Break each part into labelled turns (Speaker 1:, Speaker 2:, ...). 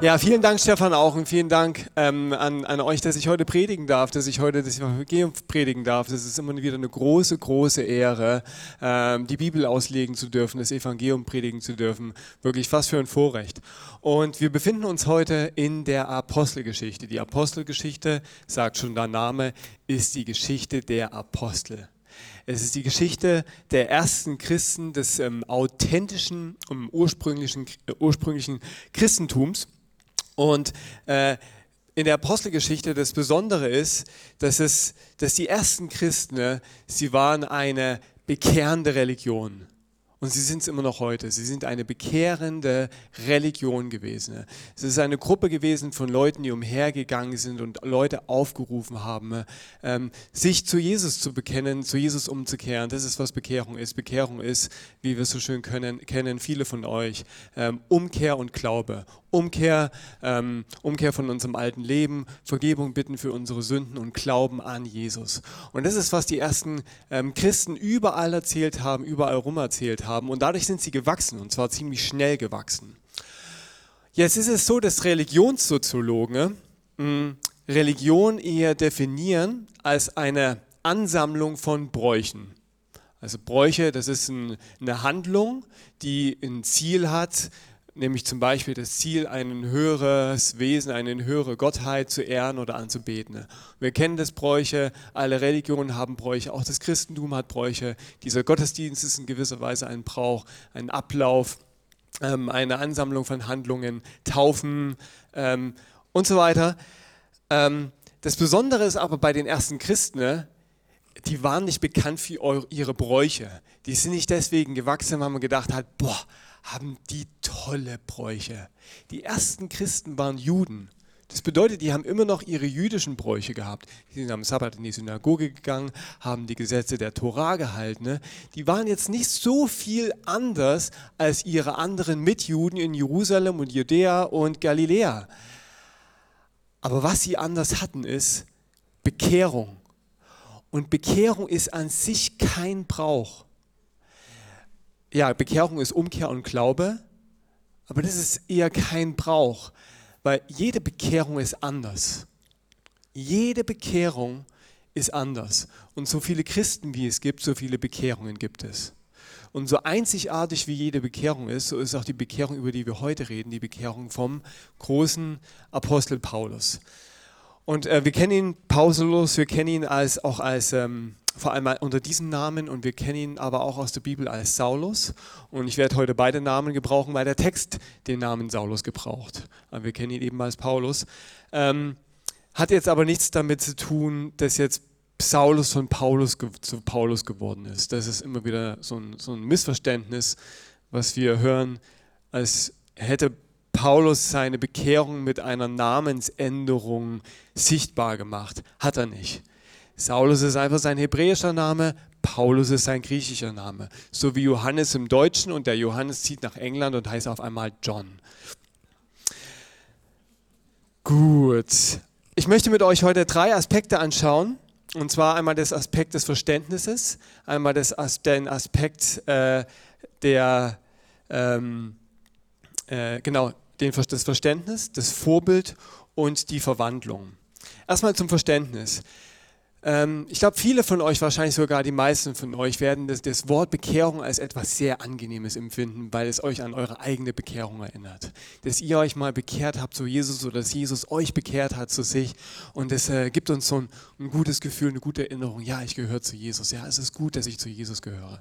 Speaker 1: Ja, vielen Dank, Stefan, auch und vielen Dank ähm, an, an euch, dass ich heute predigen darf, dass ich heute das Evangelium predigen darf. Das ist immer wieder eine große, große Ehre, ähm, die Bibel auslegen zu dürfen, das Evangelium predigen zu dürfen. Wirklich fast für ein Vorrecht. Und wir befinden uns heute in der Apostelgeschichte. Die Apostelgeschichte, sagt schon der Name, ist die Geschichte der Apostel. Es ist die Geschichte der ersten Christen, des ähm, authentischen und ursprünglichen, äh, ursprünglichen Christentums. Und äh, in der Apostelgeschichte das Besondere ist, dass, es, dass die ersten Christen, ne, sie waren eine bekehrende Religion. Und sie sind es immer noch heute. Sie sind eine bekehrende Religion gewesen. Es ist eine Gruppe gewesen von Leuten, die umhergegangen sind und Leute aufgerufen haben, ähm, sich zu Jesus zu bekennen, zu Jesus umzukehren. Das ist, was Bekehrung ist. Bekehrung ist, wie wir es so schön können, kennen, viele von euch, ähm, Umkehr und Glaube. Umkehr, ähm, Umkehr von unserem alten Leben, Vergebung bitten für unsere Sünden und Glauben an Jesus. Und das ist, was die ersten ähm, Christen überall erzählt haben, überall rum erzählt haben. Und dadurch sind sie gewachsen, und zwar ziemlich schnell gewachsen. Jetzt ist es so, dass Religionssoziologen hm, Religion eher definieren als eine Ansammlung von Bräuchen. Also Bräuche, das ist ein, eine Handlung, die ein Ziel hat, nämlich zum Beispiel das Ziel, ein höheres Wesen, eine höhere Gottheit zu ehren oder anzubeten. Wir kennen das Bräuche, alle Religionen haben Bräuche, auch das Christentum hat Bräuche. Dieser Gottesdienst ist in gewisser Weise ein Brauch, ein Ablauf, ähm, eine Ansammlung von Handlungen, Taufen ähm, und so weiter. Ähm, das Besondere ist aber bei den ersten Christen, ne, die waren nicht bekannt für ihre Bräuche. Die sind nicht deswegen gewachsen, weil man gedacht hat, boah, haben die tolle Bräuche. Die ersten Christen waren Juden. Das bedeutet, die haben immer noch ihre jüdischen Bräuche gehabt. Die sind am Sabbat in die Synagoge gegangen, haben die Gesetze der Tora gehalten. Ne? Die waren jetzt nicht so viel anders als ihre anderen Mitjuden in Jerusalem und Judäa und Galiläa. Aber was sie anders hatten, ist Bekehrung. Und Bekehrung ist an sich kein Brauch ja, Bekehrung ist Umkehr und Glaube, aber das ist eher kein Brauch, weil jede Bekehrung ist anders. Jede Bekehrung ist anders. Und so viele Christen wie es gibt, so viele Bekehrungen gibt es. Und so einzigartig wie jede Bekehrung ist, so ist auch die Bekehrung, über die wir heute reden, die Bekehrung vom großen Apostel Paulus. Und äh, wir kennen ihn, Paulus, wir kennen ihn als, auch als ähm, vor allem unter diesem Namen und wir kennen ihn aber auch aus der Bibel als Saulus. Und ich werde heute beide Namen gebrauchen, weil der Text den Namen Saulus gebraucht. Aber wir kennen ihn eben als Paulus. Ähm, hat jetzt aber nichts damit zu tun, dass jetzt Saulus von Paulus zu Paulus geworden ist. Das ist immer wieder so ein, so ein Missverständnis, was wir hören, als hätte Paulus seine Bekehrung mit einer Namensänderung sichtbar gemacht. Hat er nicht. Saulus ist einfach sein hebräischer Name, Paulus ist sein griechischer Name. So wie Johannes im Deutschen und der Johannes zieht nach England und heißt auf einmal John. Gut. Ich möchte mit euch heute drei Aspekte anschauen. Und zwar einmal das Aspekt des Verständnisses, einmal das, den Aspekt äh, der, ähm, äh, genau, den, das Verständnis, das Vorbild und die Verwandlung. Erstmal zum Verständnis. Ähm, ich glaube, viele von euch, wahrscheinlich sogar die meisten von euch, werden das, das, Wort Bekehrung als etwas sehr Angenehmes empfinden, weil es euch an eure eigene Bekehrung erinnert. Dass ihr euch mal bekehrt habt zu Jesus oder dass Jesus euch bekehrt hat zu sich. Und es äh, gibt uns so ein, ein, gutes Gefühl, eine gute Erinnerung. Ja, ich gehöre zu Jesus. Ja, es ist gut, dass ich zu Jesus gehöre.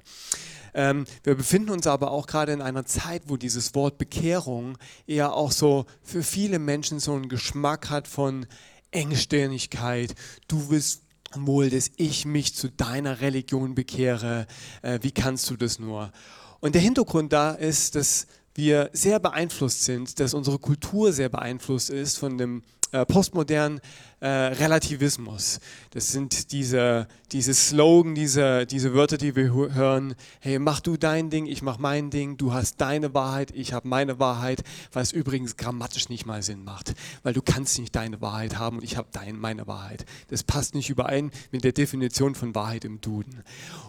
Speaker 1: Ähm, wir befinden uns aber auch gerade in einer Zeit, wo dieses Wort Bekehrung eher auch so für viele Menschen so einen Geschmack hat von Engstirnigkeit. Du willst wohl, dass ich mich zu deiner Religion bekehre. Äh, wie kannst du das nur? Und der Hintergrund da ist, dass wir sehr beeinflusst sind, dass unsere Kultur sehr beeinflusst ist von dem postmodernen äh, Relativismus. Das sind diese, diese Slogan, diese, diese Wörter, die wir hören. Hey, mach du dein Ding, ich mach mein Ding. Du hast deine Wahrheit, ich habe meine Wahrheit. Was übrigens grammatisch nicht mal Sinn macht, weil du kannst nicht deine Wahrheit haben und ich habe meine Wahrheit. Das passt nicht überein mit der Definition von Wahrheit im Duden.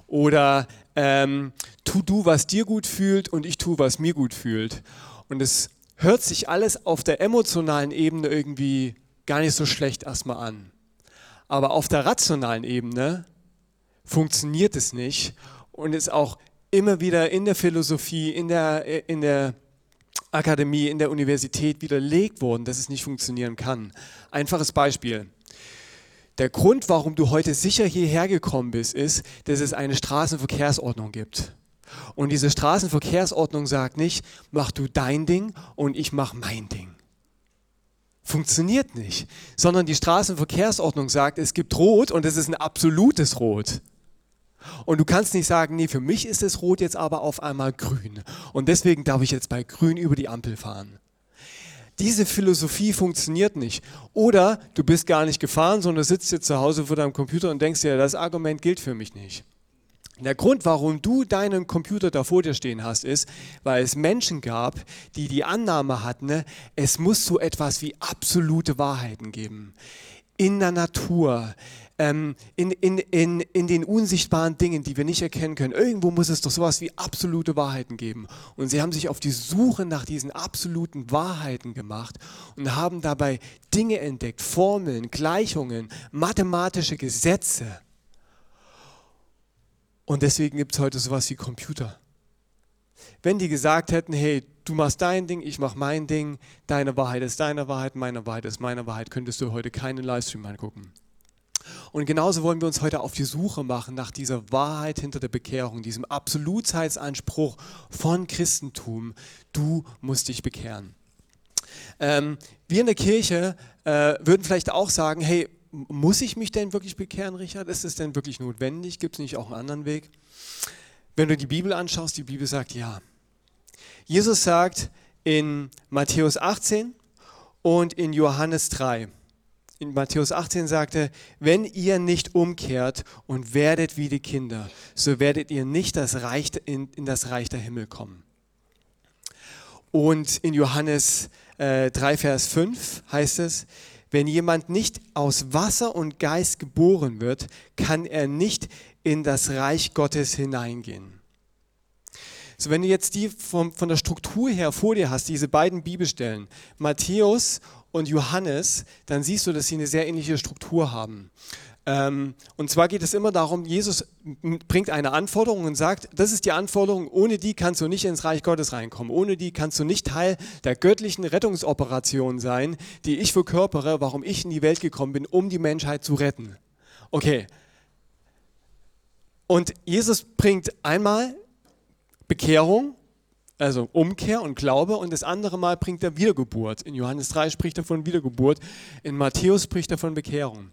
Speaker 1: Oder ähm, tu du, was dir gut fühlt und ich tu, was mir gut fühlt. Und es hört sich alles auf der emotionalen Ebene irgendwie gar nicht so schlecht erstmal an. Aber auf der rationalen Ebene funktioniert es nicht und ist auch immer wieder in der Philosophie, in der, in der Akademie, in der Universität widerlegt worden, dass es nicht funktionieren kann. Einfaches Beispiel. Der Grund, warum du heute sicher hierher gekommen bist, ist, dass es eine Straßenverkehrsordnung gibt. Und diese Straßenverkehrsordnung sagt nicht, mach du dein Ding und ich mach mein Ding. Funktioniert nicht, sondern die Straßenverkehrsordnung sagt, es gibt Rot und es ist ein absolutes Rot. Und du kannst nicht sagen, nee, für mich ist es rot jetzt aber auf einmal grün. Und deswegen darf ich jetzt bei grün über die Ampel fahren. Diese Philosophie funktioniert nicht. Oder du bist gar nicht gefahren, sondern sitzt jetzt zu Hause vor deinem Computer und denkst dir, das Argument gilt für mich nicht. Der Grund, warum du deinen Computer da vor dir stehen hast, ist, weil es Menschen gab, die die Annahme hatten, es muss so etwas wie absolute Wahrheiten geben. In der Natur, ähm, in, in, in, in den unsichtbaren Dingen, die wir nicht erkennen können. Irgendwo muss es doch sowas wie absolute Wahrheiten geben. Und sie haben sich auf die Suche nach diesen absoluten Wahrheiten gemacht und haben dabei Dinge entdeckt, Formeln, Gleichungen, mathematische Gesetze und deswegen gibt es heute sowas wie Computer. Wenn die gesagt hätten, hey, du machst dein Ding, ich mach mein Ding, deine Wahrheit ist deine Wahrheit, meine Wahrheit ist meine Wahrheit, könntest du heute keinen Livestream angucken. Und genauso wollen wir uns heute auf die Suche machen nach dieser Wahrheit hinter der Bekehrung, diesem Absolutheitsanspruch von Christentum. Du musst dich bekehren. Ähm, wir in der Kirche äh, würden vielleicht auch sagen, hey, muss ich mich denn wirklich bekehren, Richard? Ist es denn wirklich notwendig? Gibt es nicht auch einen anderen Weg? Wenn du die Bibel anschaust, die Bibel sagt ja. Jesus sagt in Matthäus 18 und in Johannes 3. In Matthäus 18 sagte, wenn ihr nicht umkehrt und werdet wie die Kinder, so werdet ihr nicht das Reich, in, in das Reich der Himmel kommen. Und in Johannes äh, 3, Vers 5 heißt es, wenn jemand nicht aus Wasser und Geist geboren wird, kann er nicht in das Reich Gottes hineingehen. So, wenn du jetzt die vom, von der Struktur her vor dir hast, diese beiden Bibelstellen, Matthäus und Johannes, dann siehst du, dass sie eine sehr ähnliche Struktur haben. Ähm, und zwar geht es immer darum, Jesus bringt eine Anforderung und sagt, das ist die Anforderung, ohne die kannst du nicht ins Reich Gottes reinkommen, ohne die kannst du nicht Teil der göttlichen Rettungsoperation sein, die ich verkörpere, warum ich in die Welt gekommen bin, um die Menschheit zu retten. Okay. Und Jesus bringt einmal Bekehrung, also Umkehr und Glaube, und das andere Mal bringt er Wiedergeburt. In Johannes 3 spricht er von Wiedergeburt, in Matthäus spricht er von Bekehrung.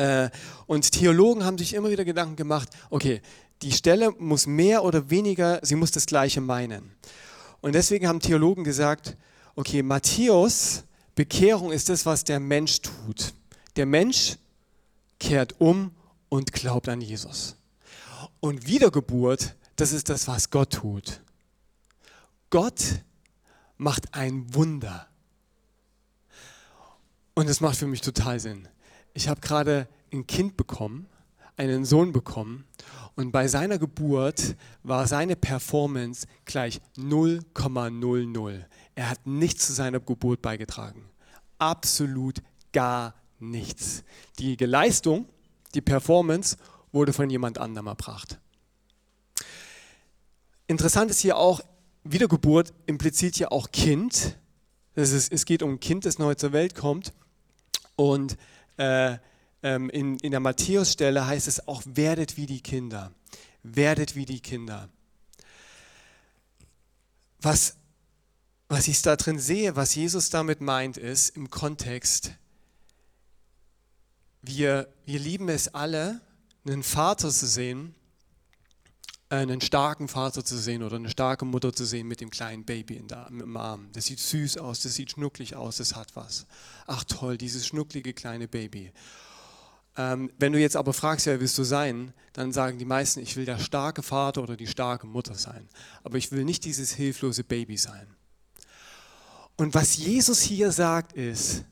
Speaker 1: Äh, und Theologen haben sich immer wieder Gedanken gemacht, okay, die Stelle muss mehr oder weniger, sie muss das Gleiche meinen. Und deswegen haben Theologen gesagt, okay, Matthäus, Bekehrung ist das, was der Mensch tut. Der Mensch kehrt um und glaubt an Jesus. Und Wiedergeburt, das ist das, was Gott tut. Gott macht ein Wunder. Und das macht für mich total Sinn ich habe gerade ein Kind bekommen, einen Sohn bekommen und bei seiner Geburt war seine Performance gleich 0,00. Er hat nichts zu seiner Geburt beigetragen. Absolut gar nichts. Die Leistung, die Performance wurde von jemand anderem erbracht. Interessant ist hier auch, Wiedergeburt impliziert ja auch Kind. Ist, es geht um ein Kind, das neu zur Welt kommt. Und äh, ähm, in, in der Matthäus-Stelle heißt es auch, werdet wie die Kinder. Werdet wie die Kinder. Was, was ich da drin sehe, was Jesus damit meint, ist im Kontext, wir, wir lieben es alle, einen Vater zu sehen einen starken Vater zu sehen oder eine starke Mutter zu sehen mit dem kleinen Baby in der, im Arm. Das sieht süß aus, das sieht schnucklig aus, das hat was. Ach toll, dieses schnucklige kleine Baby. Ähm, wenn du jetzt aber fragst, wer willst du sein, dann sagen die meisten, ich will der starke Vater oder die starke Mutter sein. Aber ich will nicht dieses hilflose Baby sein. Und was Jesus hier sagt ist,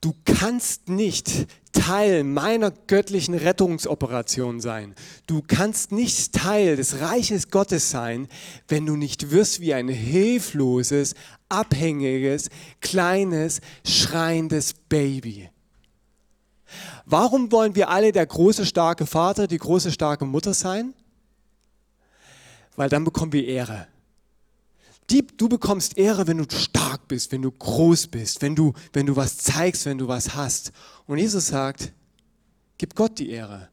Speaker 1: du kannst nicht Teil meiner göttlichen Rettungsoperation sein. Du kannst nicht Teil des Reiches Gottes sein, wenn du nicht wirst wie ein hilfloses, abhängiges, kleines, schreiendes Baby. Warum wollen wir alle der große, starke Vater, die große, starke Mutter sein? Weil dann bekommen wir Ehre. Die, du bekommst Ehre, wenn du stark bist, wenn du groß bist, wenn du, wenn du was zeigst, wenn du was hast. Und Jesus sagt, gib Gott die Ehre.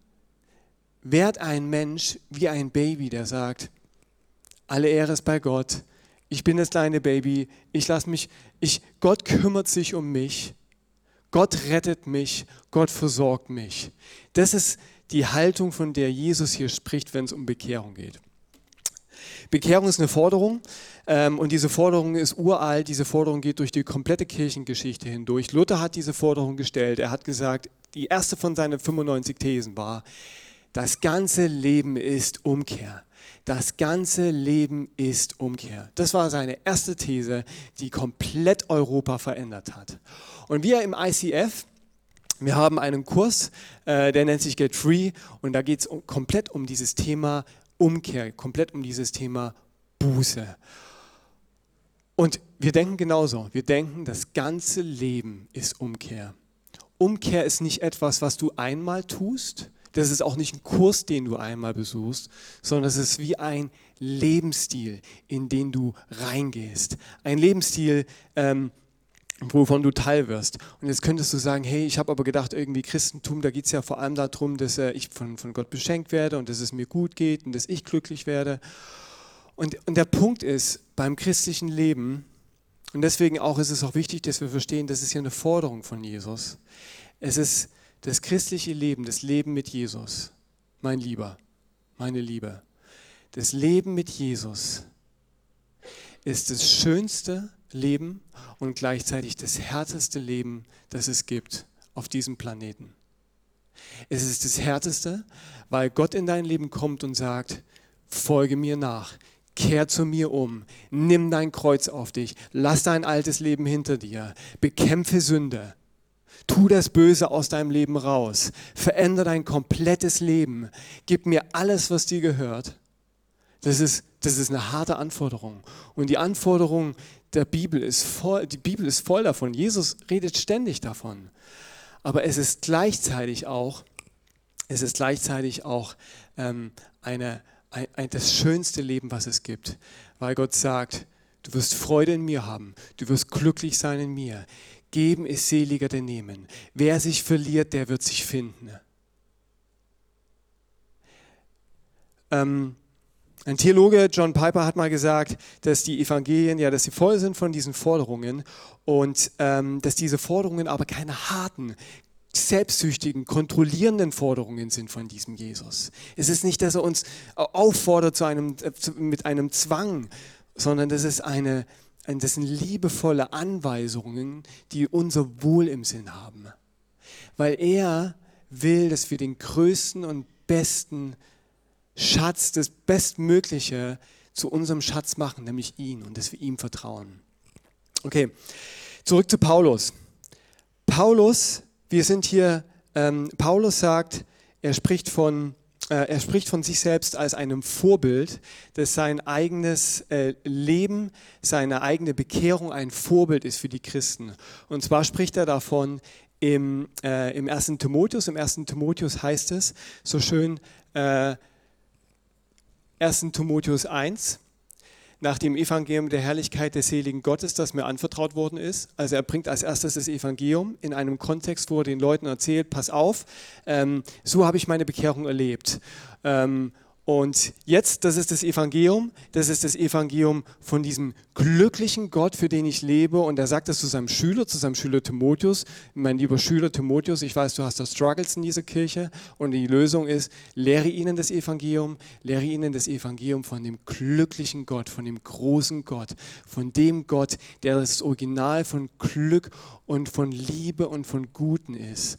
Speaker 1: Werd ein Mensch wie ein Baby, der sagt, alle Ehre ist bei Gott. Ich bin das kleine Baby. Ich lasse mich, ich, Gott kümmert sich um mich. Gott rettet mich. Gott versorgt mich. Das ist die Haltung, von der Jesus hier spricht, wenn es um Bekehrung geht. Bekehrung ist eine Forderung ähm, und diese Forderung ist uralt. Diese Forderung geht durch die komplette Kirchengeschichte hindurch. Luther hat diese Forderung gestellt. Er hat gesagt, die erste von seinen 95 Thesen war, das ganze Leben ist Umkehr. Das ganze Leben ist Umkehr. Das war seine erste These, die komplett Europa verändert hat. Und wir im ICF, wir haben einen Kurs, äh, der nennt sich Get Free und da geht es komplett um dieses Thema Umkehr, komplett um dieses Thema Buße. Und wir denken genauso. Wir denken, das ganze Leben ist Umkehr. Umkehr ist nicht etwas, was du einmal tust. Das ist auch nicht ein Kurs, den du einmal besuchst, sondern es ist wie ein Lebensstil, in den du reingehst. Ein Lebensstil, ähm, wovon du Teil wirst. Und jetzt könntest du sagen, hey, ich habe aber gedacht, irgendwie Christentum, da geht es ja vor allem darum, dass äh, ich von, von Gott beschenkt werde und dass es mir gut geht und dass ich glücklich werde. Und, und der Punkt ist, beim christlichen Leben, und deswegen auch ist es auch wichtig, dass wir verstehen, das ist ja eine Forderung von Jesus. Es ist das christliche Leben, das Leben mit Jesus, mein Lieber, meine Liebe. Das Leben mit Jesus ist das schönste, Leben und gleichzeitig das härteste Leben, das es gibt auf diesem Planeten. Es ist das härteste, weil Gott in dein Leben kommt und sagt, folge mir nach, kehr zu mir um, nimm dein Kreuz auf dich, lass dein altes Leben hinter dir, bekämpfe Sünde, tu das Böse aus deinem Leben raus, verändere dein komplettes Leben, gib mir alles, was dir gehört. Das ist, das ist eine harte Anforderung. Und die Anforderung, der Bibel ist voll, die Bibel ist voll davon. Jesus redet ständig davon. Aber es ist gleichzeitig auch, es ist gleichzeitig auch ähm, eine, ein, ein, das schönste Leben, was es gibt. Weil Gott sagt, du wirst Freude in mir haben, du wirst glücklich sein in mir. Geben ist seliger denn nehmen. Wer sich verliert, der wird sich finden. Ähm, ein Theologe, John Piper, hat mal gesagt, dass die Evangelien, ja, dass sie voll sind von diesen Forderungen und ähm, dass diese Forderungen aber keine harten, selbstsüchtigen, kontrollierenden Forderungen sind von diesem Jesus. Es ist nicht, dass er uns auffordert zu einem, mit einem Zwang, sondern das ist eine, das sind liebevolle Anweisungen, die unser Wohl im Sinn haben. Weil er will, dass wir den größten und besten Schatz, das Bestmögliche zu unserem Schatz machen, nämlich ihn und dass wir ihm vertrauen. Okay, zurück zu Paulus. Paulus, wir sind hier, ähm, Paulus sagt, er spricht von äh, er spricht von sich selbst als einem Vorbild, dass sein eigenes äh, Leben, seine eigene Bekehrung ein Vorbild ist für die Christen. Und zwar spricht er davon im, äh, im 1. Timotheus. Im 1. Timotheus heißt es so schön, äh, 1. Timotheus 1, nach dem Evangelium der Herrlichkeit des seligen Gottes, das mir anvertraut worden ist. Also er bringt als erstes das Evangelium in einem Kontext, wo er den Leuten erzählt, pass auf, ähm, so habe ich meine Bekehrung erlebt. Ähm, Und jetzt, das ist das Evangelium, das ist das Evangelium von diesem glücklichen Gott, für den ich lebe. Und er sagt das zu seinem Schüler, zu seinem Schüler Timotheus. Mein lieber Schüler Timotheus, ich weiß, du hast da Struggles in dieser Kirche. Und die Lösung ist, lehre ihnen das Evangelium, lehre ihnen das Evangelium von dem glücklichen Gott, von dem großen Gott, von dem Gott, der das Original von Glück und von Liebe und von Guten ist.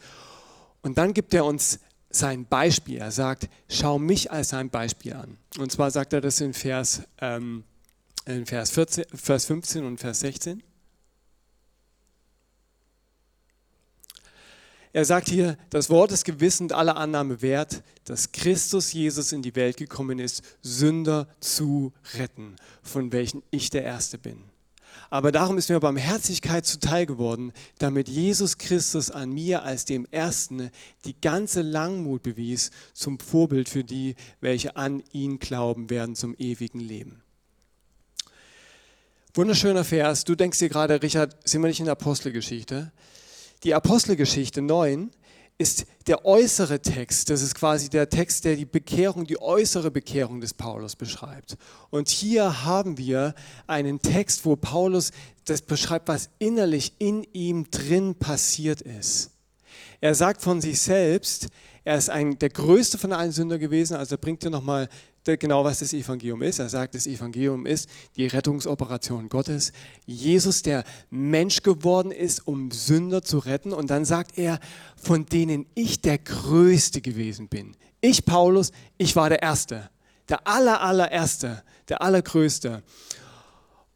Speaker 1: Und dann gibt er uns sein Beispiel. Er sagt, schau mich als sein Beispiel an. Und zwar sagt er das in Vers, ähm, in Vers, 14, Vers 15 und Vers 16. Er sagt hier, das Wort ist gewiss und aller Annahme wert, dass Christus Jesus in die Welt gekommen ist, Sünder zu retten, von welchen ich der Erste bin. Aber darum ist mir Barmherzigkeit zuteil geworden, damit Jesus Christus an mir als dem Ersten die ganze Langmut bewies zum Vorbild für die, welche an ihn glauben werden zum ewigen Leben. Wunderschöner Vers. Du denkst dir gerade, Richard, sind wir nicht in der Apostelgeschichte? Die Apostelgeschichte 9 ist der äußere Text. Das ist quasi der Text, der die Bekehrung, die äußere Bekehrung des Paulus beschreibt. Und hier haben wir einen Text, wo Paulus das beschreibt, was innerlich in ihm drin passiert ist. Er sagt von sich selbst, er ist ein, der größte von allen Sünder gewesen, also er bringt dir nochmal genau, was das Evangelium ist. Er sagt, das Evangelium ist die Rettungsoperation Gottes. Jesus, der Mensch geworden ist, um Sünder zu retten. Und dann sagt er, von denen ich der Größte gewesen bin. Ich, Paulus, ich war der Erste. Der aller, allererste, der allergrößte.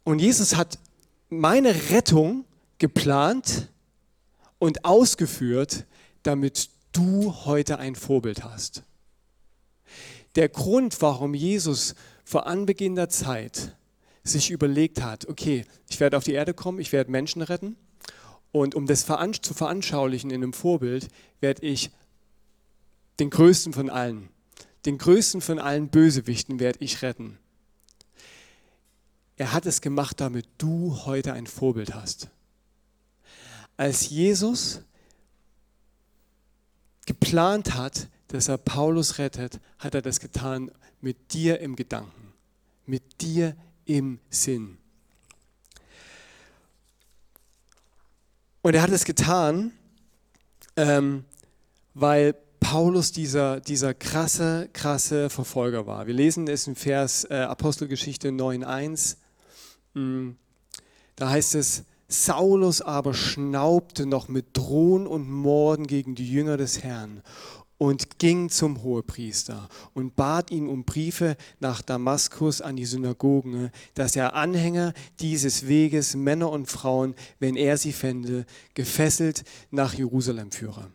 Speaker 1: Und Jesus hat meine Rettung geplant und ausgeführt, damit du heute ein Vorbild hast. Der Grund, warum Jesus vor Anbeginn der Zeit sich überlegt hat, okay, ich werde auf die Erde kommen, ich werde Menschen retten und um das zu veranschaulichen in einem Vorbild, werde ich den größten von allen, den größten von allen Bösewichten werde ich retten. Er hat es gemacht, damit du heute ein Vorbild hast. Als Jesus geplant hat, dass er Paulus rettet, hat er das getan mit dir im Gedanken, mit dir im Sinn. Und er hat es getan, ähm, weil Paulus dieser, dieser krasse, krasse Verfolger war. Wir lesen es im Vers äh, Apostelgeschichte 9.1. Mm, da heißt es, Saulus aber schnaubte noch mit Drohen und Morden gegen die Jünger des Herrn und ging zum Hohepriester und bat ihn um Briefe nach Damaskus an die Synagogen, dass er Anhänger dieses Weges, Männer und Frauen, wenn er sie fände, gefesselt nach Jerusalem führe.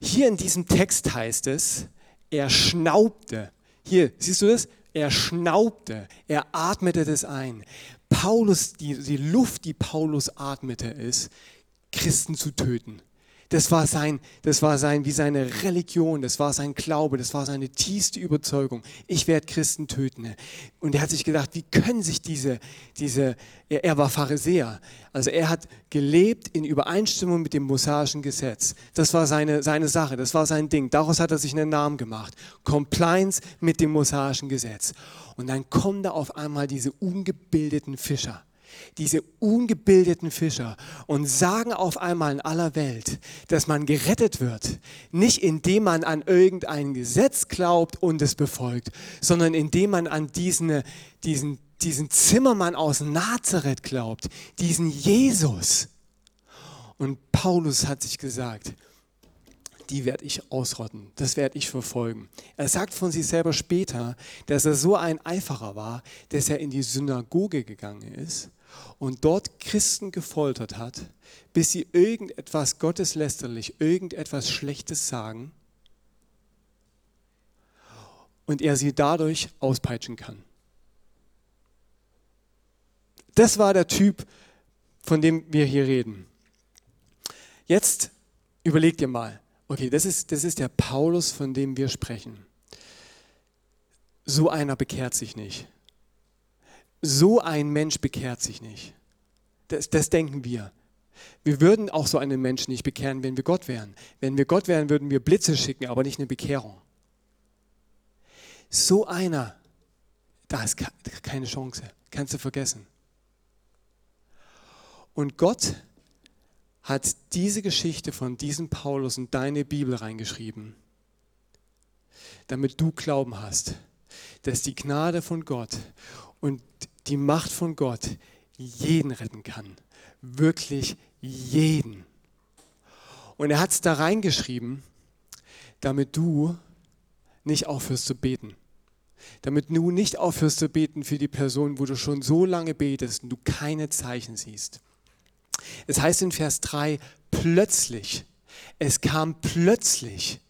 Speaker 1: Hier in diesem Text heißt es, er schnaubte. Hier, siehst du das? Er schnaubte, er atmete das ein. Paulus, die, die Luft, die Paulus atmete, ist, Christen zu töten. Das war sein, das war sein, wie seine Religion, das war sein Glaube, das war seine tiefste Überzeugung. Ich werde Christen töten. Und er hat sich gedacht, wie können sich diese, diese, er, er war Pharisäer. Also er hat gelebt in Übereinstimmung mit dem mosaischen Gesetz. Das war seine, seine Sache, das war sein Ding. Daraus hat er sich einen Namen gemacht. Compliance mit dem mosaischen Gesetz. Und dann kommen da auf einmal diese ungebildeten Fischer diese ungebildeten Fischer und sagen auf einmal in aller Welt, dass man gerettet wird, nicht indem man an irgendein Gesetz glaubt und es befolgt, sondern indem man an diesen, diesen, diesen Zimmermann aus Nazareth glaubt, diesen Jesus. Und Paulus hat sich gesagt, die werde ich ausrotten, das werde ich verfolgen. Er sagt von sich selber später, dass er so ein Eiferer war, dass er in die Synagoge gegangen ist und dort Christen gefoltert hat, bis sie irgendetwas gotteslästerlich, irgendetwas Schlechtes sagen und er sie dadurch auspeitschen kann. Das war der Typ, von dem wir hier reden. Jetzt überleg dir mal, okay, das ist, das ist der Paulus, von dem wir sprechen. So einer bekehrt sich nicht. So ein Mensch bekehrt sich nicht. Das, das denken wir. Wir würden auch so einen Menschen nicht bekehren, wenn wir Gott wären. Wenn wir Gott wären, würden wir Blitze schicken, aber nicht eine Bekehrung. so einer, da ist keine Chance, kannst du vergessen. Und Gott hat diese Geschichte von diesem Paulus in deine Bibel reingeschrieben, damit du Glauben hast, dass die Gnade von Gott und die Macht von Gott jeden retten kann. Wirklich jeden. Und er hat es da reingeschrieben, damit du nicht aufhörst zu beten. Damit du nicht aufhörst zu beten für die Person, wo du schon so lange betest und du keine Zeichen siehst. Es heißt in Vers 3, plötzlich, es kam plötzlich.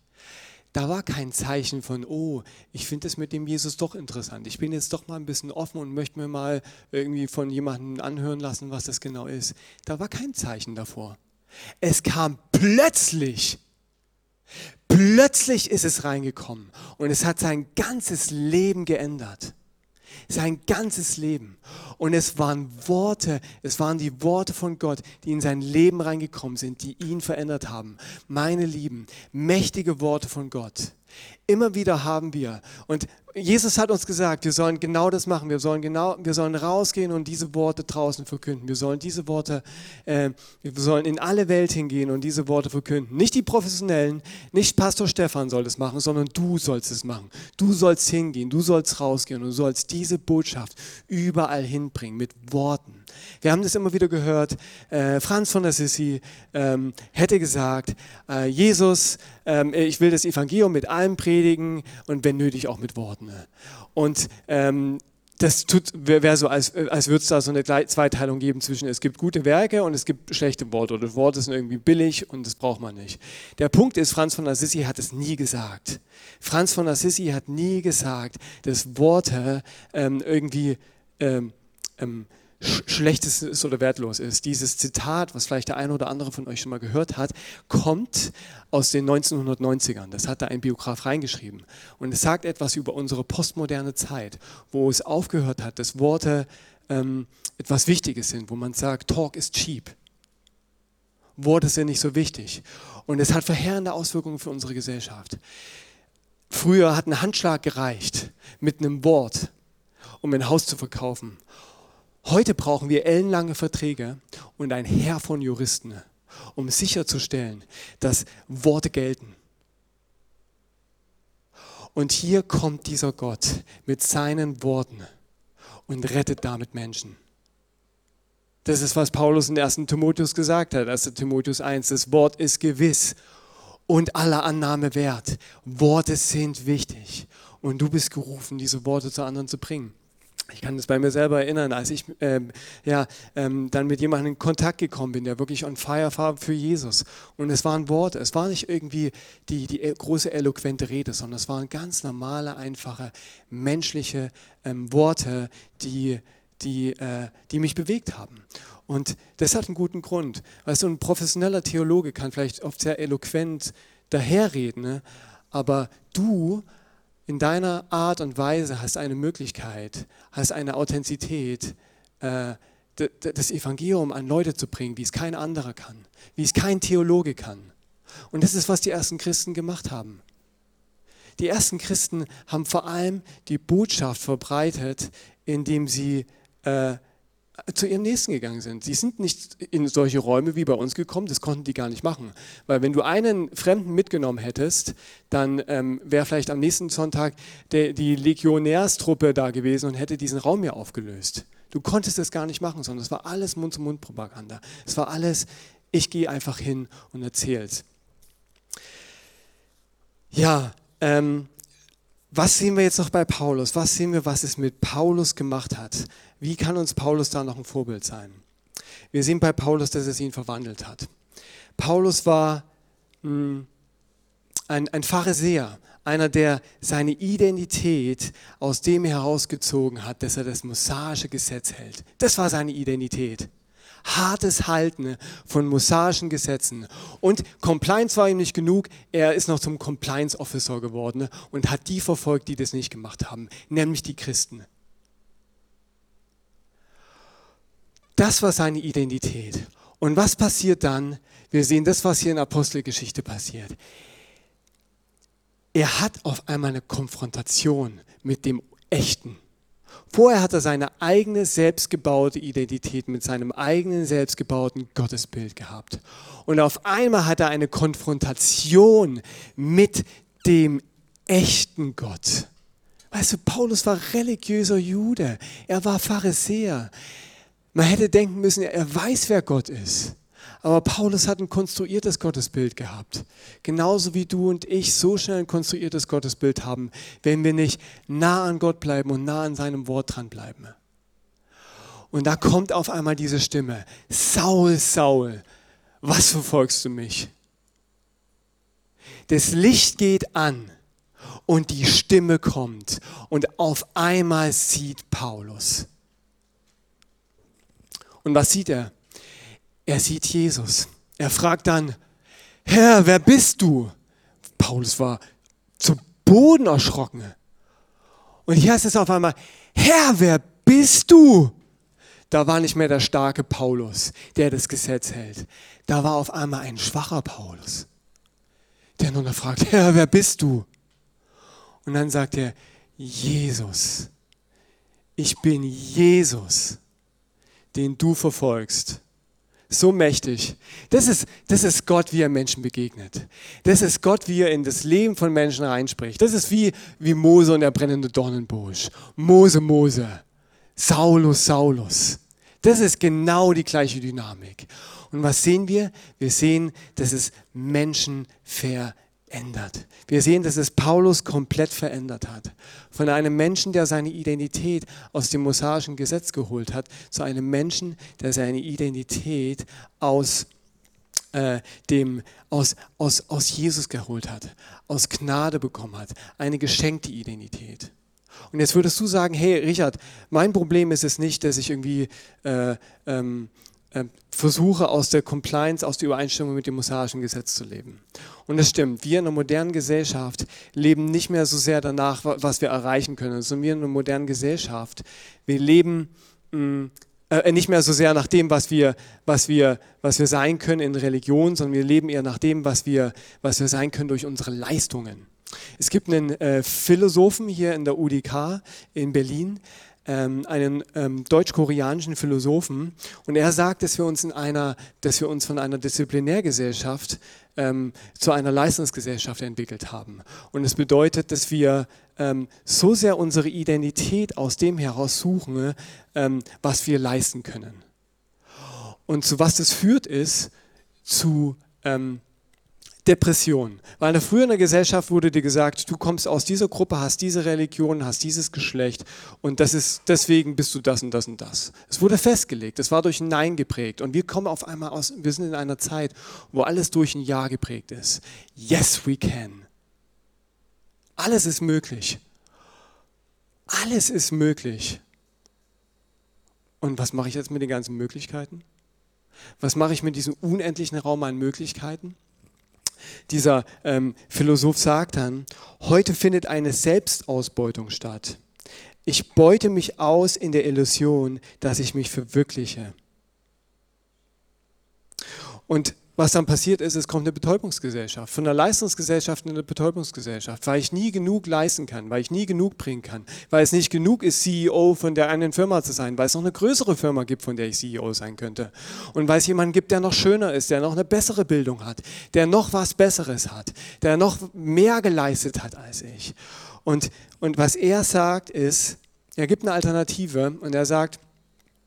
Speaker 1: Da war kein Zeichen von, oh, ich finde es mit dem Jesus doch interessant. Ich bin jetzt doch mal ein bisschen offen und möchte mir mal irgendwie von jemandem anhören lassen, was das genau ist. Da war kein Zeichen davor. Es kam plötzlich. Plötzlich ist es reingekommen und es hat sein ganzes Leben geändert. Sein ganzes Leben. Und es waren Worte, es waren die Worte von Gott, die in sein Leben reingekommen sind, die ihn verändert haben. Meine Lieben, mächtige Worte von Gott. Immer wieder haben wir, und Jesus hat uns gesagt, wir sollen genau das machen. Wir sollen, genau, wir sollen rausgehen und diese Worte draußen verkünden. Wir sollen diese Worte, äh, wir sollen in alle Welt hingehen und diese Worte verkünden. Nicht die Professionellen, nicht Pastor Stefan soll das machen, sondern du sollst es machen. Du sollst hingehen, du sollst rausgehen und du sollst diese Botschaft überall hinbringen mit Worten. Wir haben das immer wieder gehört. Äh, Franz von Assisi ähm, hätte gesagt, äh, Jesus, ähm, ich will das Evangelium mit allem predigen und wenn nötig auch mit Worten. Und ähm, das wäre so, als, als würde es da so eine Zweiteilung geben zwischen es gibt gute Werke und es gibt schlechte Worte oder Worte sind irgendwie billig und das braucht man nicht. Der Punkt ist, Franz von Assisi hat es nie gesagt. Franz von Assisi hat nie gesagt, dass Worte ähm, irgendwie ähm, ähm, Schlechtes ist oder wertlos ist. Dieses Zitat, was vielleicht der eine oder andere von euch schon mal gehört hat, kommt aus den 1990ern. Das hat da ein Biograf reingeschrieben. Und es sagt etwas über unsere postmoderne Zeit, wo es aufgehört hat, dass Worte ähm, etwas Wichtiges sind, wo man sagt, Talk ist cheap. Worte sind nicht so wichtig. Und es hat verheerende Auswirkungen für unsere Gesellschaft. Früher hat ein Handschlag gereicht mit einem Wort, um ein Haus zu verkaufen. Heute brauchen wir ellenlange Verträge und ein Heer von Juristen, um sicherzustellen, dass Worte gelten. Und hier kommt dieser Gott mit seinen Worten und rettet damit Menschen. Das ist, was Paulus in 1. Timotheus gesagt hat, 1. Timotheus 1. Das Wort ist gewiss und aller Annahme wert. Worte sind wichtig und du bist gerufen, diese Worte zu anderen zu bringen. Ich kann das bei mir selber erinnern, als ich ähm, ja, ähm, dann mit jemandem in Kontakt gekommen bin, der wirklich on fire war für Jesus. Und es waren Worte, es war nicht irgendwie die, die große eloquente Rede, sondern es waren ganz normale, einfache, menschliche ähm, Worte, die, die, äh, die mich bewegt haben. Und das hat einen guten Grund. Weißt du, ein professioneller Theologe kann vielleicht oft sehr eloquent daherreden, ne? aber du in deiner Art und Weise hast eine Möglichkeit, hast eine Authentizität, äh, das Evangelium an Leute zu bringen, wie es kein anderer kann, wie es kein Theologe kann. Und das ist, was die ersten Christen gemacht haben. Die ersten Christen haben vor allem die Botschaft verbreitet, indem sie äh, zu ihrem Nächsten gegangen sind. Sie sind nicht in solche Räume wie bei uns gekommen, das konnten die gar nicht machen. Weil wenn du einen Fremden mitgenommen hättest, dann ähm, wäre vielleicht am nächsten Sonntag der, die Legionärstruppe da gewesen und hätte diesen Raum hier aufgelöst. Du konntest das gar nicht machen, sondern es war alles Mund-zu-Mund-Propaganda. Es war alles, ich gehe einfach hin und erzähl's. Ja, ähm, was sehen wir jetzt noch bei Paulus? Was sehen wir, was es mit Paulus gemacht hat? Wie kann uns Paulus da noch ein Vorbild sein? Wir sehen bei Paulus, dass es ihn verwandelt hat. Paulus war mh, hm, ein, ein Pharisäer, einer, der seine Identität aus dem herausgezogen hat, dass er das mosaische Gesetz hält. Das war seine Identität hartes Halten von mosaischen Gesetzen. Und Compliance war ihm nicht genug, er ist noch zum Compliance Officer geworden und hat die verfolgt, die das nicht gemacht haben, nämlich die Christen. Das war seine Identität. Und was passiert dann? Wir sehen das, was hier in Apostelgeschichte passiert. er hat auf einmal eine Konfrontation mit dem Echten. Vorher hat er seine eigene selbstgebaute Identität mit seinem eigenen selbstgebauten Gottesbild gehabt. Und auf einmal hat er eine Konfrontation mit dem echten Gott. Weißt du, Paulus war religiöser Jude. Er war Pharisäer. Man hätte denken müssen, er weiß, wer Gott ist. Aber Paulus hat ein konstruiertes Gottesbild gehabt. Genauso wie du und ich so schnell ein konstruiertes Gottesbild haben, wenn wir nicht nah an Gott bleiben und nah an seinem Wort dranbleiben. Und da kommt auf einmal diese Stimme, Saul, Saul, was verfolgst du mich? Das Licht geht an und die Stimme kommt und auf einmal sieht Paulus. Und was sieht er? Er sieht Jesus. Er fragt dann, Herr, wer bist du? Paulus war zu Boden erschrocken. Und hier heißt es auf einmal, Herr, wer bist du? Da war nicht mehr der starke Paulus, der das Gesetz hält. Da war auf einmal ein schwacher Paulus, der noch fragt, Herr, wer bist du? Und dann sagt er, Jesus, ich bin Jesus, den du verfolgst so mächtig. Das ist, das ist Gott, wie er Menschen begegnet. Das ist Gott, wie er in das Leben von Menschen reinspricht. Das ist wie, wie Mose und der brennende Dornenbusch. Mose, Mose. Saulus, Saulus. Das ist genau die gleiche Dynamik. Und was sehen wir? Wir sehen, dass es Menschen verändert ändert. Wir sehen, dass es Paulus komplett verändert hat. Von einem Menschen, der seine Identität aus dem mosaischen Gesetz geholt hat, zu einem Menschen, der seine Identität aus, äh, dem, aus, aus, aus Jesus geholt hat, aus Gnade bekommen hat, eine geschenkte Identität. Und jetzt würdest du sagen, hey Richard, mein Problem ist es nicht, dass ich irgendwie äh, ähm, äh, versuche aus der Compliance, aus der Übereinstimmung mit dem mosaischen Gesetz zu leben. Und das stimmt, wir in einer modernen Gesellschaft leben nicht mehr so sehr danach, was wir erreichen können, sondern wir in einer modernen Gesellschaft, wir leben mh, mm, äh, nicht mehr so sehr nach dem, was wir, was, wir, was wir sein können in Religion, sondern wir leben eher nach dem, was wir, was wir sein können durch unsere Leistungen. Es gibt einen äh, Philosophen hier in der UDK in Berlin, ähm, einen ähm, deutsch-koreanischen Philosophen und er sagt, dass wir uns in einer, dass wir uns von einer Disziplinärgesellschaft ähm, zu einer Leistungsgesellschaft entwickelt haben. Und es bedeutet, dass wir ähm, so sehr unsere Identität aus dem heraus suchen, ähm, was wir leisten können. Und zu was das führt, ist zu ähm, Depression. Weil in früher in der Gesellschaft wurde dir gesagt, du kommst aus dieser Gruppe, hast diese Religion, hast dieses Geschlecht und das ist, deswegen bist du das und das und das. Es wurde festgelegt, es war durch ein Nein geprägt und wir kommen auf einmal aus, wir sind in einer Zeit, wo alles durch ein Ja geprägt ist. Yes, we can. Alles ist möglich. Alles ist möglich. Und was mache ich jetzt mit den ganzen Möglichkeiten? Was mache ich mit diesem unendlichen Raum an Möglichkeiten? Dieser ähm, Philosoph sagt dann, heute findet eine Selbstausbeutung statt. Ich beute mich aus in der Illusion, dass ich mich verwirkliche. Und was dann passiert ist, es kommt eine Betäubungsgesellschaft. Von der Leistungsgesellschaft in eine Betäubungsgesellschaft, weil ich nie genug leisten kann, weil ich nie genug bringen kann, weil es nicht genug ist, CEO von der einen Firma zu sein, weil es noch eine größere Firma gibt, von der ich CEO sein könnte. Und weil es jemanden gibt, der noch schöner ist, der noch eine bessere Bildung hat, der noch was Besseres hat, der noch mehr geleistet hat als ich. Und, und was er sagt ist, er gibt eine Alternative und er sagt,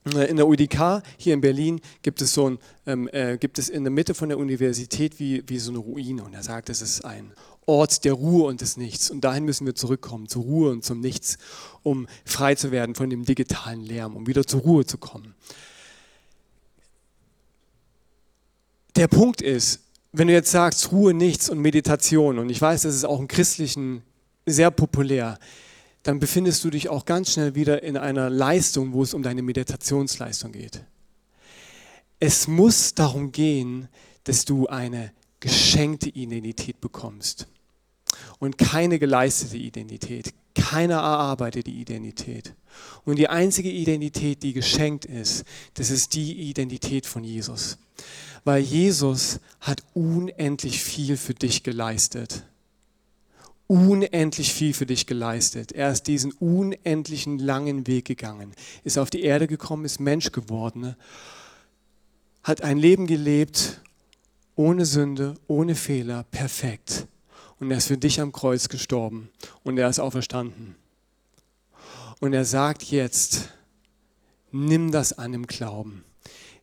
Speaker 1: in der UDK hier in Berlin gibt es so ein, ähm, äh, gibt es in der Mitte von der Universität wie, wie so eine Ruine und er sagt, es ist ein Ort der Ruhe und des Nichts und dahin müssen wir zurückkommen, zur Ruhe und zum Nichts, um frei zu werden von dem digitalen Lärm, um wieder zur Ruhe zu kommen. Der Punkt ist, wenn du jetzt sagst Ruhe, Nichts und Meditation und ich weiß, das ist auch im Christlichen sehr populär, dann befindest du dich auch ganz schnell wieder in einer Leistung, wo es um deine Meditationsleistung geht. Es muss darum gehen, dass du eine geschenkte Identität bekommst und keine geleistete Identität, keine erarbeitete Identität. Und die einzige Identität, die geschenkt ist, das ist die Identität von Jesus. Weil Jesus hat unendlich viel für dich geleistet unendlich viel für dich geleistet. Er ist diesen unendlichen langen Weg gegangen, ist auf die Erde gekommen, ist Mensch geworden, hat ein Leben gelebt ohne Sünde, ohne Fehler, perfekt. Und er ist für dich am Kreuz gestorben und er ist auferstanden. Und er sagt jetzt, nimm das an im Glauben.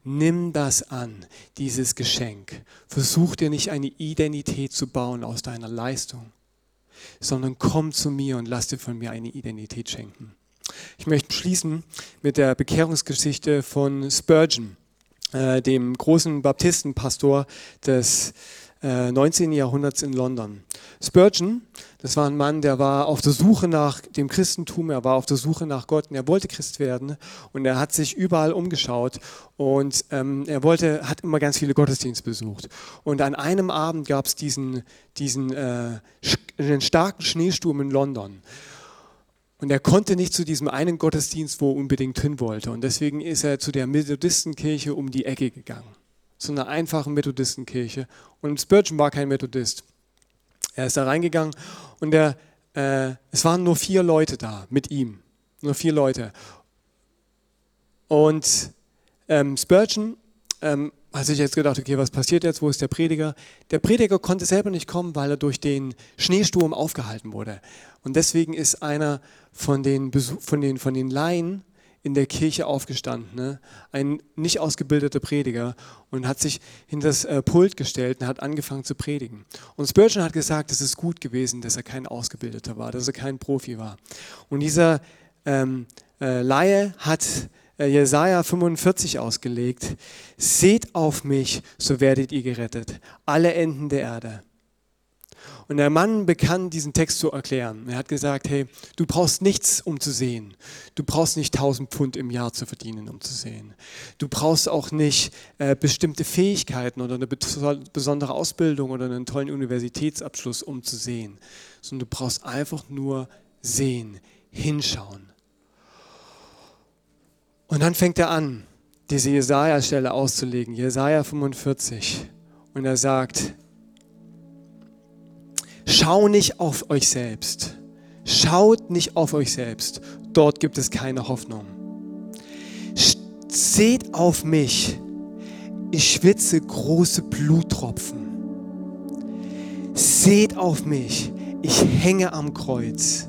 Speaker 1: Nimm das an, dieses Geschenk. Versuch dir nicht eine Identität zu bauen aus deiner Leistung, sondern komm zu mir und lass dir von mir eine Identität schenken. Ich möchte schließen mit der Bekehrungsgeschichte von Spurgeon, äh, dem großen Baptistenpastor des 19. Äh, Jahrhunderts in London. Spurgeon, das war ein Mann, der war auf der Suche nach dem Christentum, er war auf der Suche nach Gott und er wollte Christ werden und er hat sich überall umgeschaut und ähm, er wollte, hat immer ganz viele Gottesdienste besucht. Und an einem Abend gab es diesen, diesen äh, einen starken Schneesturm in London. Und er konnte nicht zu diesem einen Gottesdienst, wo er unbedingt hin wollte. Und deswegen ist er zu der Methodistenkirche um die Ecke gegangen zu einer einfachen Methodistenkirche. Und Spurgeon war kein Methodist. Er ist da reingegangen und der, äh, es waren nur vier Leute da mit ihm. Nur vier Leute. Und ähm, Spurgeon ähm, hat sich jetzt gedacht, okay, was passiert jetzt? Wo ist der Prediger? Der Prediger konnte selber nicht kommen, weil er durch den Schneesturm aufgehalten wurde. Und deswegen ist einer von den, Besuch, von den, von den Laien in der Kirche aufgestanden, ne? ein nicht ausgebildeter Prediger und hat sich hinter das äh, Pult gestellt und hat angefangen zu predigen. Und Spurgeon hat gesagt, es ist gut gewesen, dass er kein Ausgebildeter war, dass er kein Profi war. Und dieser ähm, äh, Laie hat äh, Jesaja 45 ausgelegt: Seht auf mich, so werdet ihr gerettet, alle Enden der Erde. Und der Mann begann diesen Text zu erklären. Er hat gesagt, hey, du brauchst nichts, um zu sehen. Du brauchst nicht 1000 Pfund im Jahr zu verdienen, um zu sehen. Du brauchst auch nicht äh, bestimmte Fähigkeiten oder eine besondere Ausbildung oder einen tollen Universitätsabschluss, um zu sehen. Sondern du brauchst einfach nur sehen, hinschauen. Und dann fängt er an, diese Jesaja-Stelle auszulegen, Jesaja 45. Und er sagt, Schau nicht auf euch selbst. Schaut nicht auf euch selbst. Dort gibt es keine Hoffnung. Seht auf mich. Ich schwitze große Bluttropfen. Seht auf mich. Ich hänge am Kreuz.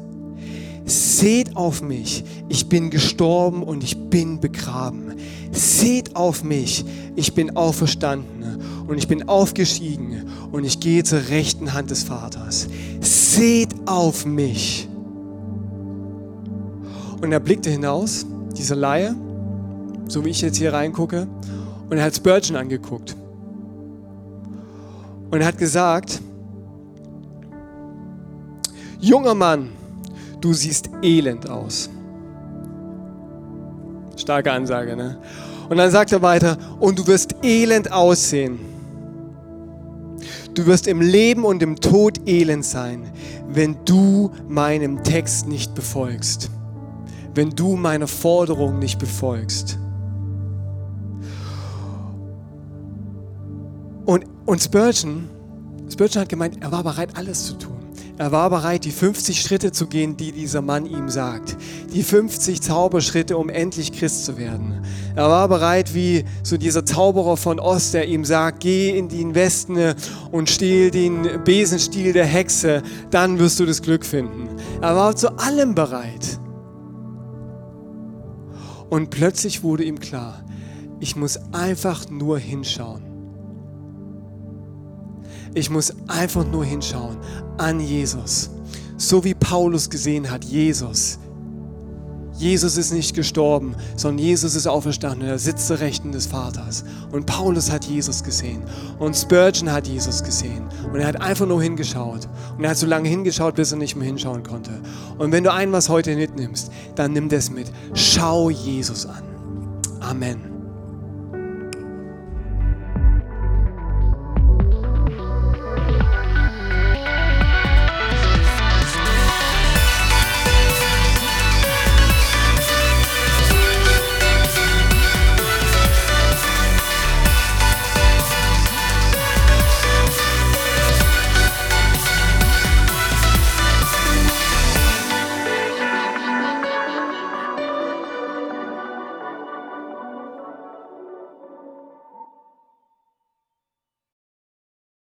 Speaker 1: Seht auf mich. Ich bin gestorben und ich bin begraben. Seht auf mich. Ich bin auferstanden und ich bin aufgestiegen und ich gehe zur rechten Hand des Vaters. Seht auf mich. Und er blickte hinaus, dieser Laie, so wie ich jetzt hier reingucke, und er hat Spurgeon angeguckt. Und er hat gesagt, junger Mann, du siehst elend aus. Starke Ansage, ne? Und dann sagt er weiter, und du wirst elend aussehen. Du wirst im Leben und im Tod elend sein, wenn du meinem Text nicht befolgst, wenn du meine Forderung nicht befolgst. Und, und Spurgeon, Spurgeon hat gemeint, er war bereit, alles zu tun. Er war bereit, die 50 Schritte zu gehen, die dieser Mann ihm sagt. Die 50 Zauberschritte, um endlich Christ zu werden. Er war bereit, wie so dieser Zauberer von Ost, der ihm sagt, geh in den Westen und stehl den Besenstiel der Hexe, dann wirst du das Glück finden. Er war zu allem bereit. Und plötzlich wurde ihm klar, ich muss einfach nur hinschauen. Ich muss einfach nur hinschauen an Jesus. So wie Paulus gesehen hat, Jesus. Jesus ist nicht gestorben, sondern Jesus ist auferstanden. Er sitzt zur Rechten des Vaters. Und Paulus hat Jesus gesehen. Und Spurgeon hat Jesus gesehen. Und er hat einfach nur hingeschaut. Und er hat so lange hingeschaut, bis er nicht mehr hinschauen konnte. Und wenn du ein was heute mitnimmst, dann nimm das mit. Schau Jesus an. Amen.